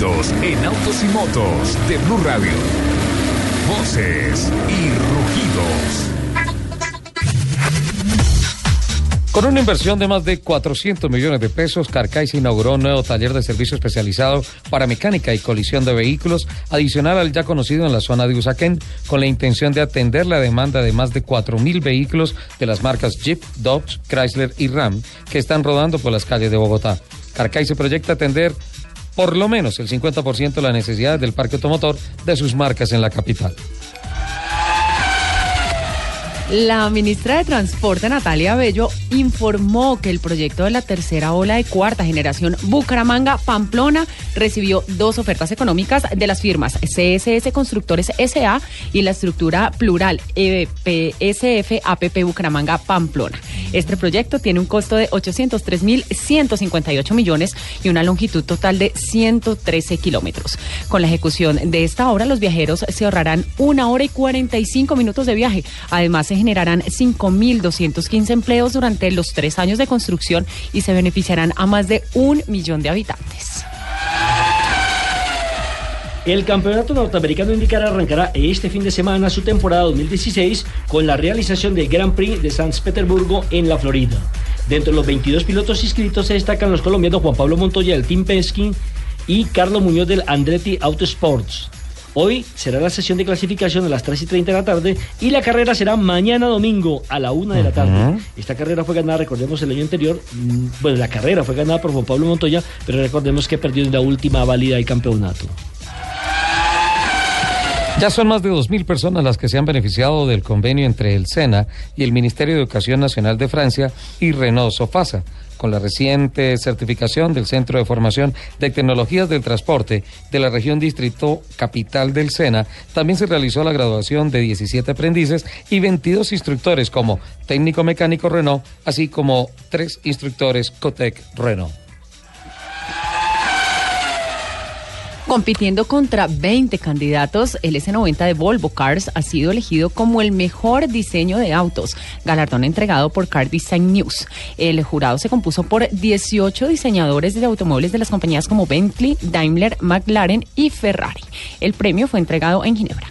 en autos y motos de Blue Radio. Voces y rugidos. Con una inversión de más de 400 millones de pesos, Carcais inauguró un nuevo taller de servicio especializado para mecánica y colisión de vehículos, adicional al ya conocido en la zona de Usaquén, con la intención de atender la demanda de más de 4.000 vehículos de las marcas Jeep, Dodge, Chrysler y Ram que están rodando por las calles de Bogotá. Carcais se proyecta atender por lo menos el 50% de la necesidad del parque automotor de sus marcas en la capital. La ministra de Transporte, Natalia Bello, informó que el proyecto de la tercera ola de cuarta generación Bucaramanga-Pamplona recibió dos ofertas económicas de las firmas CSS Constructores SA y la estructura plural EPSF APP Bucaramanga-Pamplona. Este proyecto tiene un costo de 803.158 millones y una longitud total de 113 kilómetros. Con la ejecución de esta obra, los viajeros se ahorrarán una hora y 45 minutos de viaje. Además, se generarán 5.215 empleos durante los tres años de construcción y se beneficiarán a más de un millón de habitantes. El campeonato norteamericano IndyCar arrancará este fin de semana su temporada 2016 con la realización del Grand Prix de San Petersburgo en la Florida. Dentro de los 22 pilotos inscritos se destacan los colombianos Juan Pablo Montoya del Team Penske y Carlos Muñoz del Andretti Autosports. Hoy será la sesión de clasificación a las 3 y 30 de la tarde y la carrera será mañana domingo a la 1 de la tarde. Esta carrera fue ganada, recordemos, el año anterior. mm, Bueno, la carrera fue ganada por Juan Pablo Montoya, pero recordemos que perdió en la última válida del campeonato. Ya son más de 2.000 personas las que se han beneficiado del convenio entre el SENA y el Ministerio de Educación Nacional de Francia y Renault Sofasa. Con la reciente certificación del Centro de Formación de Tecnologías del Transporte de la región Distrito Capital del SENA, también se realizó la graduación de 17 aprendices y 22 instructores como técnico mecánico Renault, así como tres instructores Cotec Renault. Compitiendo contra 20 candidatos, el S90 de Volvo Cars ha sido elegido como el mejor diseño de autos, galardón entregado por Car Design News. El jurado se compuso por 18 diseñadores de automóviles de las compañías como Bentley, Daimler, McLaren y Ferrari. El premio fue entregado en Ginebra.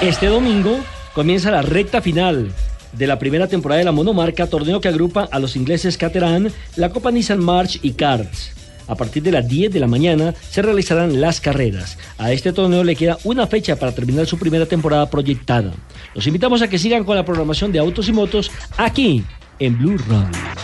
Este domingo comienza la recta final de la primera temporada de la monomarca, torneo que agrupa a los ingleses Caterham, la Copa Nissan March y Karts. A partir de las 10 de la mañana se realizarán las carreras. A este torneo le queda una fecha para terminar su primera temporada proyectada. Los invitamos a que sigan con la programación de autos y motos aquí en Blue Radio.